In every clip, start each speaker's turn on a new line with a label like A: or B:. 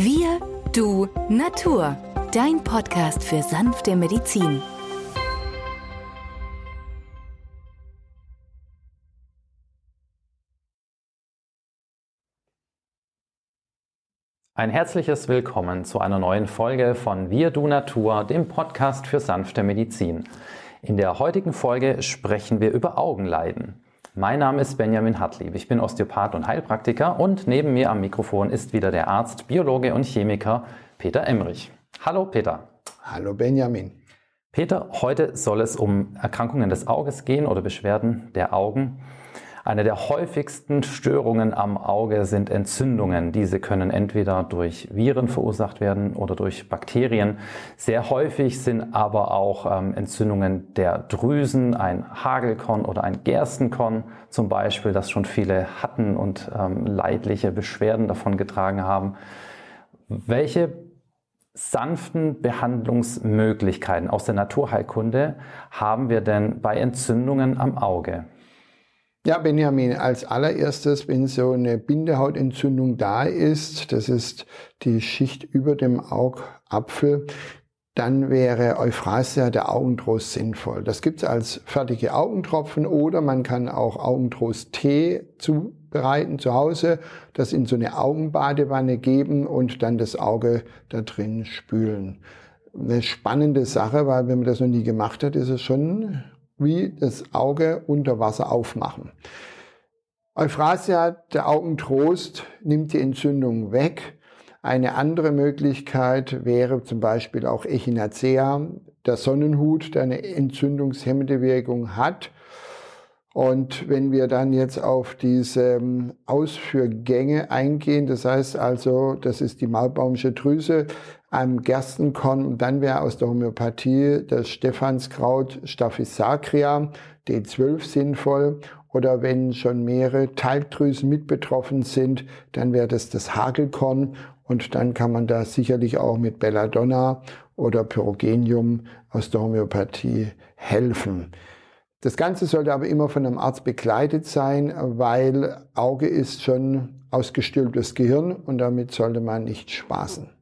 A: Wir, du, Natur. Dein Podcast für sanfte Medizin.
B: Ein herzliches Willkommen zu einer neuen Folge von Wir Du Natur, dem Podcast für sanfte Medizin. In der heutigen Folge sprechen wir über Augenleiden. Mein Name ist Benjamin Hartlieb, ich bin Osteopath und Heilpraktiker und neben mir am Mikrofon ist wieder der Arzt, Biologe und Chemiker Peter Emrich. Hallo Peter.
C: Hallo Benjamin.
B: Peter, heute soll es um Erkrankungen des Auges gehen oder Beschwerden der Augen. Eine der häufigsten Störungen am Auge sind Entzündungen. Diese können entweder durch Viren verursacht werden oder durch Bakterien. Sehr häufig sind aber auch ähm, Entzündungen der Drüsen, ein Hagelkorn oder ein Gerstenkorn zum Beispiel, das schon viele hatten und ähm, leidliche Beschwerden davon getragen haben. Welche sanften Behandlungsmöglichkeiten aus der Naturheilkunde haben wir denn bei Entzündungen am Auge?
C: Ja, Benjamin, als allererstes, wenn so eine Bindehautentzündung da ist, das ist die Schicht über dem Augapfel, dann wäre Euphrasia der Augentrost sinnvoll. Das gibt es als fertige Augentropfen oder man kann auch Augentrost-Tee zubereiten zu Hause, das in so eine Augenbadewanne geben und dann das Auge da drin spülen. Eine spannende Sache, weil wenn man das noch nie gemacht hat, ist es schon wie das Auge unter Wasser aufmachen. Euphrasia, der Augentrost, nimmt die Entzündung weg. Eine andere Möglichkeit wäre zum Beispiel auch Echinacea, der Sonnenhut, der eine entzündungshemmende Wirkung hat. Und wenn wir dann jetzt auf diese ähm, Ausführgänge eingehen, das heißt also, das ist die Maulbaumsche Drüse, am Gerstenkorn und dann wäre aus der Homöopathie das Stephanskraut Staphysacria D12 sinnvoll oder wenn schon mehrere Talgdrüsen mit betroffen sind, dann wäre das das Hagelkorn und dann kann man da sicherlich auch mit Belladonna oder Pyrogenium aus der Homöopathie helfen. Das Ganze sollte aber immer von einem Arzt begleitet sein, weil Auge ist schon ausgestülptes Gehirn und damit sollte man nicht spaßen.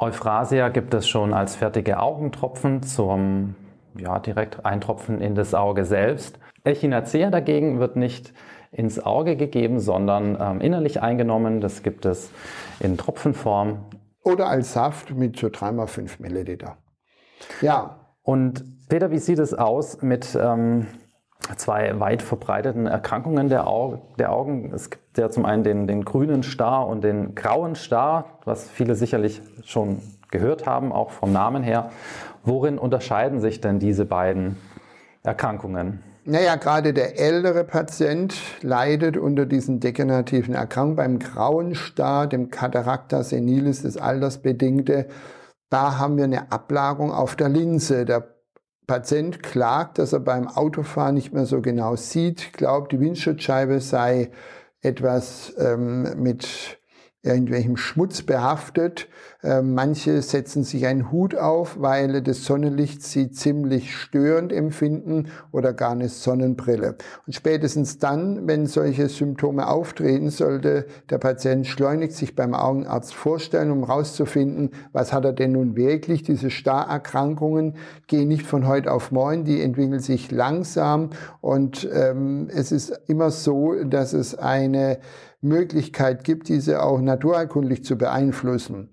B: Euphrasia gibt es schon als fertige Augentropfen zum ja, direkt Eintropfen in das Auge selbst. Echinacea dagegen wird nicht ins Auge gegeben, sondern ähm, innerlich eingenommen. Das gibt es in Tropfenform.
C: Oder als Saft mit so 3x5 Milliliter.
B: Ja. Und Peter, wie sieht es aus mit ähm, zwei weit verbreiteten Erkrankungen der, Au der, Augen. Es gibt ja zum einen den, den grünen Star und den grauen Star, was viele sicherlich schon gehört haben, auch vom Namen her. Worin unterscheiden sich denn diese beiden Erkrankungen?
C: Naja, gerade der ältere Patient leidet unter diesen degenerativen Erkrankungen. Beim grauen Star, dem Cataracta senilis, das Altersbedingte, da haben wir eine Ablagerung auf der Linse. Der Patient klagt, dass er beim Autofahren nicht mehr so genau sieht, glaubt, die Windschutzscheibe sei etwas ähm, mit irgendwelchem Schmutz behaftet. Ähm, manche setzen sich einen Hut auf, weil das Sonnenlicht sie ziemlich störend empfinden oder gar eine Sonnenbrille. Und spätestens dann, wenn solche Symptome auftreten, sollte der Patient schleunigst sich beim Augenarzt vorstellen, um herauszufinden, was hat er denn nun wirklich. Diese Starerkrankungen gehen nicht von heute auf morgen, die entwickeln sich langsam und ähm, es ist immer so, dass es eine Möglichkeit gibt, diese auch naturheilkundlich zu beeinflussen.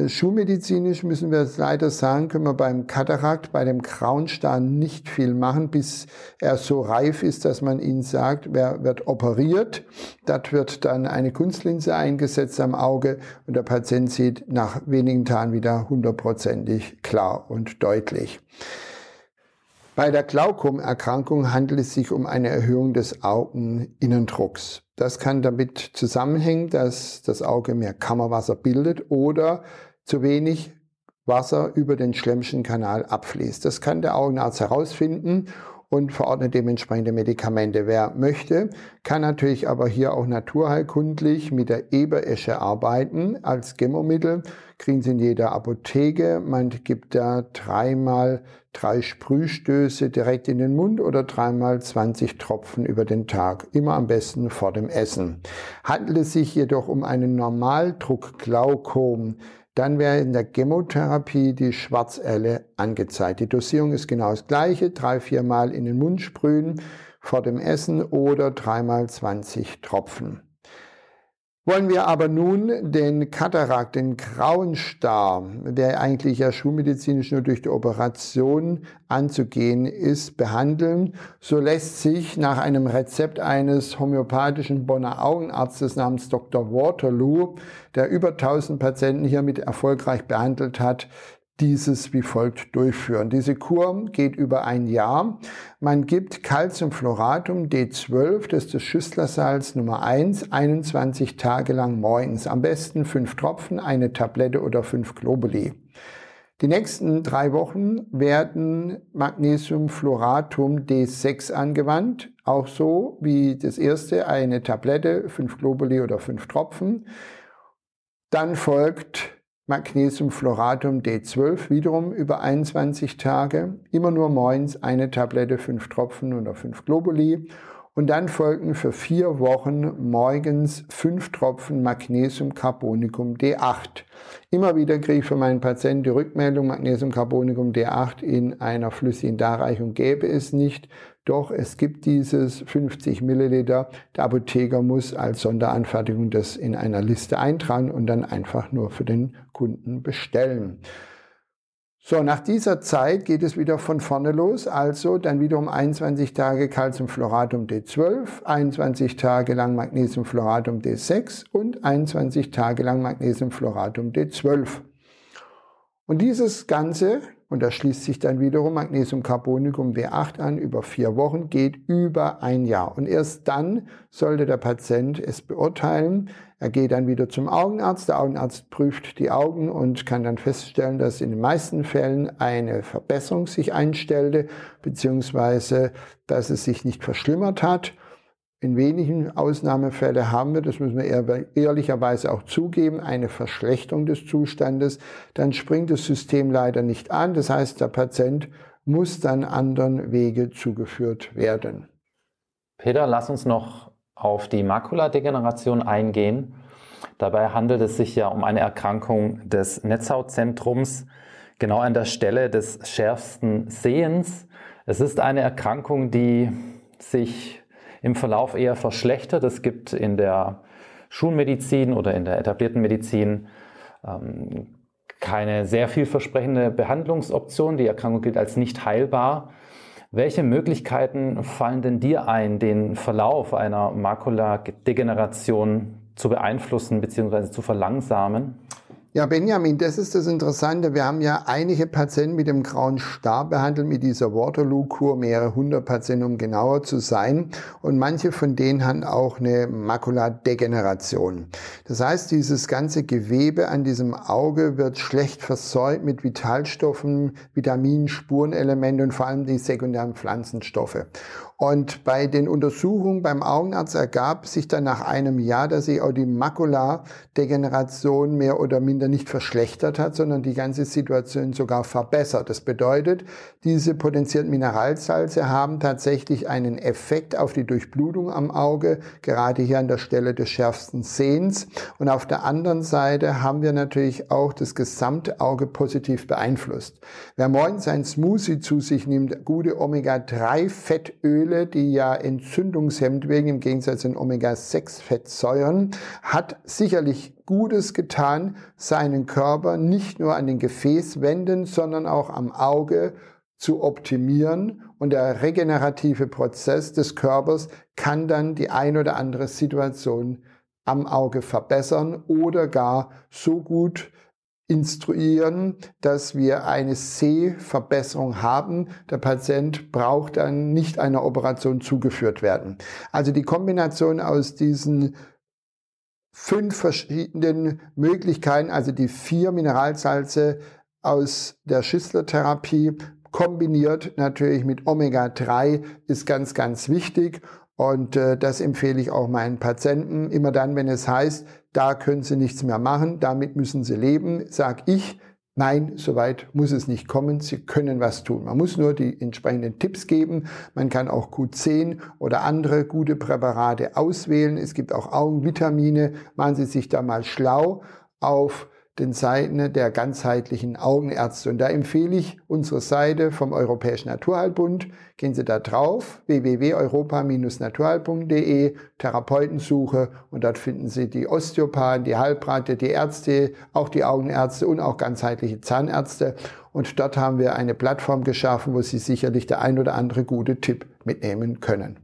C: Äh, schulmedizinisch müssen wir es leider sagen, können wir beim Katarakt, bei dem grauen Star nicht viel machen, bis er so reif ist, dass man ihn sagt, wer wird operiert. Dort wird dann eine Kunstlinse eingesetzt am Auge und der Patient sieht nach wenigen Tagen wieder hundertprozentig klar und deutlich. Bei der Glaukomerkrankung handelt es sich um eine Erhöhung des Augeninnendrucks. Das kann damit zusammenhängen, dass das Auge mehr Kammerwasser bildet oder zu wenig Wasser über den Schlemmschen Kanal abfließt. Das kann der Augenarzt herausfinden und verordnet dementsprechende Medikamente. Wer möchte, kann natürlich aber hier auch naturheilkundlich mit der Eberesche arbeiten als Gemmomittel. Kriegen Sie in jeder Apotheke. Man gibt da dreimal drei Sprühstöße direkt in den Mund oder dreimal 20 Tropfen über den Tag. Immer am besten vor dem Essen. Handelt es sich jedoch um einen Normaldruckglaukom, dann wäre in der Chemotherapie die Schwarzelle angezeigt. Die Dosierung ist genau das gleiche, drei, viermal in den Mund sprühen vor dem Essen oder dreimal 20 Tropfen. Wollen wir aber nun den Katarakt, den grauen Star, der eigentlich ja schulmedizinisch nur durch die Operation anzugehen ist, behandeln, so lässt sich nach einem Rezept eines homöopathischen Bonner Augenarztes namens Dr. Waterloo, der über 1000 Patienten hiermit erfolgreich behandelt hat, dieses wie folgt durchführen. Diese Kur geht über ein Jahr. Man gibt Calciumfloratum D12, das ist das Schüsslersalz Nummer 1, 21 Tage lang morgens. Am besten fünf Tropfen, eine Tablette oder fünf Globuli. Die nächsten drei Wochen werden Magnesiumfloratum D6 angewandt, auch so wie das erste, eine Tablette, fünf Globuli oder fünf Tropfen. Dann folgt Magnesiumfloratum D12 wiederum über 21 Tage, immer nur morgens eine Tablette, fünf Tropfen oder fünf Globuli. Und dann folgen für vier Wochen morgens fünf Tropfen Magnesiumcarbonicum D8. Immer wieder kriege ich von meinen Patienten die Rückmeldung, Magnesiumcarbonicum D8 in einer flüssigen Darreichung gäbe es nicht. Doch es gibt dieses 50 Milliliter. Der Apotheker muss als Sonderanfertigung das in einer Liste eintragen und dann einfach nur für den Kunden bestellen. So, nach dieser Zeit geht es wieder von vorne los, also dann wiederum 21 Tage Calciumfloratum D12, 21 Tage lang Magnesiumfloratum D6 und 21 Tage lang Magnesiumfloratum D12. Und dieses Ganze und da schließt sich dann wiederum Magnesiumcarbonicum B8 an über vier Wochen, geht über ein Jahr. Und erst dann sollte der Patient es beurteilen. Er geht dann wieder zum Augenarzt. Der Augenarzt prüft die Augen und kann dann feststellen, dass in den meisten Fällen eine Verbesserung sich einstellte, beziehungsweise dass es sich nicht verschlimmert hat. In wenigen Ausnahmefällen haben wir, das müssen wir ehrlicherweise auch zugeben, eine Verschlechterung des Zustandes. Dann springt das System leider nicht an. Das heißt, der Patient muss dann anderen Wege zugeführt werden.
B: Peter, lass uns noch auf die Makuladegeneration eingehen. Dabei handelt es sich ja um eine Erkrankung des Netzhautzentrums, genau an der Stelle des schärfsten Sehens. Es ist eine Erkrankung, die sich im Verlauf eher verschlechtert. Es gibt in der Schulmedizin oder in der etablierten Medizin ähm, keine sehr vielversprechende Behandlungsoption. Die Erkrankung gilt als nicht heilbar. Welche Möglichkeiten fallen denn dir ein, den Verlauf einer Makuladegeneration zu beeinflussen bzw. zu verlangsamen?
C: Ja, Benjamin, das ist das Interessante. Wir haben ja einige Patienten mit dem grauen Star behandelt, mit dieser Waterloo-Kur, mehrere hundert Patienten, um genauer zu sein. Und manche von denen haben auch eine Makuladegeneration. Das heißt, dieses ganze Gewebe an diesem Auge wird schlecht versäumt mit Vitalstoffen, Vitaminen, Spurenelemente und vor allem die sekundären Pflanzenstoffe. Und bei den Untersuchungen beim Augenarzt ergab sich dann nach einem Jahr, dass sich auch die Makuladegeneration mehr oder minder nicht verschlechtert hat, sondern die ganze Situation sogar verbessert. Das bedeutet, diese potenzierten Mineralsalze haben tatsächlich einen Effekt auf die Durchblutung am Auge, gerade hier an der Stelle des schärfsten Sehens. Und auf der anderen Seite haben wir natürlich auch das gesamte Auge positiv beeinflusst. Wer morgens ein Smoothie zu sich nimmt, gute Omega-3-Fettöle, Öle, die ja entzündungshemmend wirken, im Gegensatz zu den Omega-6-Fettsäuren, hat sicherlich Gutes getan, seinen Körper nicht nur an den Gefäßwänden, sondern auch am Auge zu optimieren und der regenerative Prozess des Körpers kann dann die ein oder andere Situation am Auge verbessern oder gar so gut instruieren, dass wir eine Sehverbesserung haben. Der Patient braucht dann nicht einer Operation zugeführt werden. Also die Kombination aus diesen fünf verschiedenen Möglichkeiten, also die vier Mineralsalze aus der Schistlertherapie kombiniert natürlich mit Omega-3 ist ganz, ganz wichtig. Und äh, das empfehle ich auch meinen Patienten. Immer dann, wenn es heißt, da können sie nichts mehr machen, damit müssen sie leben, sage ich, Nein, soweit muss es nicht kommen. Sie können was tun. Man muss nur die entsprechenden Tipps geben. Man kann auch Q10 oder andere gute Präparate auswählen. Es gibt auch Augenvitamine. Machen Sie sich da mal schlau auf den Seiten der ganzheitlichen Augenärzte. Und da empfehle ich unsere Seite vom Europäischen Naturheilbund. Gehen Sie da drauf, www.europa-naturheilbund.de, Therapeutensuche und dort finden Sie die Osteopathen, die Heilpraktiker, die Ärzte, auch die Augenärzte und auch ganzheitliche Zahnärzte. Und dort haben wir eine Plattform geschaffen, wo Sie sicherlich der ein oder andere gute Tipp mitnehmen können.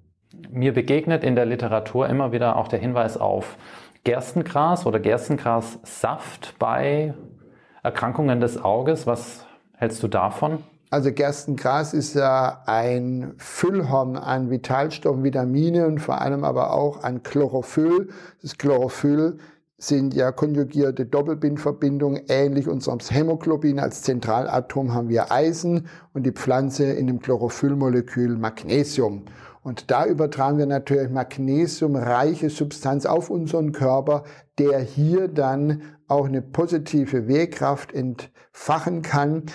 B: Mir begegnet in der Literatur immer wieder auch der Hinweis auf Gerstengras oder Gerstengrassaft bei Erkrankungen des Auges. Was hältst du davon?
C: Also Gerstengras ist ja ein Füllhorn an Vitalstoffen, Vitamine und vor allem aber auch an Chlorophyll. Das Chlorophyll sind ja konjugierte Doppelbindverbindungen, ähnlich unserem Hämoglobin. Als Zentralatom haben wir Eisen und die Pflanze in dem Chlorophyllmolekül Magnesium. Und da übertragen wir natürlich magnesiumreiche Substanz auf unseren Körper, der hier dann auch eine positive Wehkraft entfachen kann.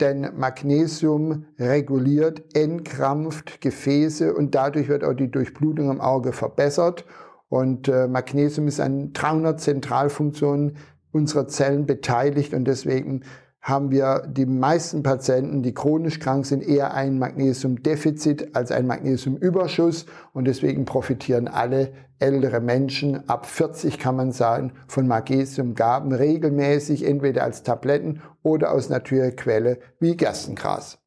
C: Denn Magnesium reguliert, entkrampft Gefäße und dadurch wird auch die Durchblutung im Auge verbessert. Und äh, Magnesium ist an 300 Zentralfunktionen unserer Zellen beteiligt und deswegen haben wir die meisten Patienten, die chronisch krank sind, eher ein Magnesiumdefizit als ein Magnesiumüberschuss und deswegen profitieren alle ältere Menschen ab 40 kann man sagen von Magnesiumgaben regelmäßig entweder als Tabletten oder aus natürlicher Quelle wie Gerstengras.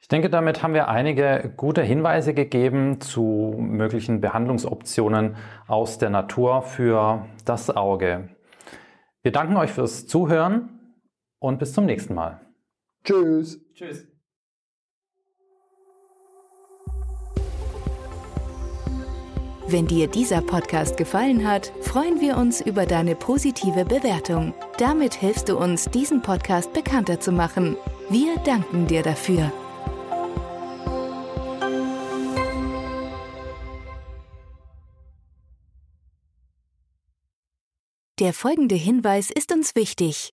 B: Ich denke, damit haben wir einige gute Hinweise gegeben zu möglichen Behandlungsoptionen aus der Natur für das Auge. Wir danken euch fürs Zuhören und bis zum nächsten Mal.
C: Tschüss.
B: Tschüss.
A: Wenn dir dieser Podcast gefallen hat, freuen wir uns über deine positive Bewertung. Damit hilfst du uns, diesen Podcast bekannter zu machen. Wir danken dir dafür. Der folgende Hinweis ist uns wichtig.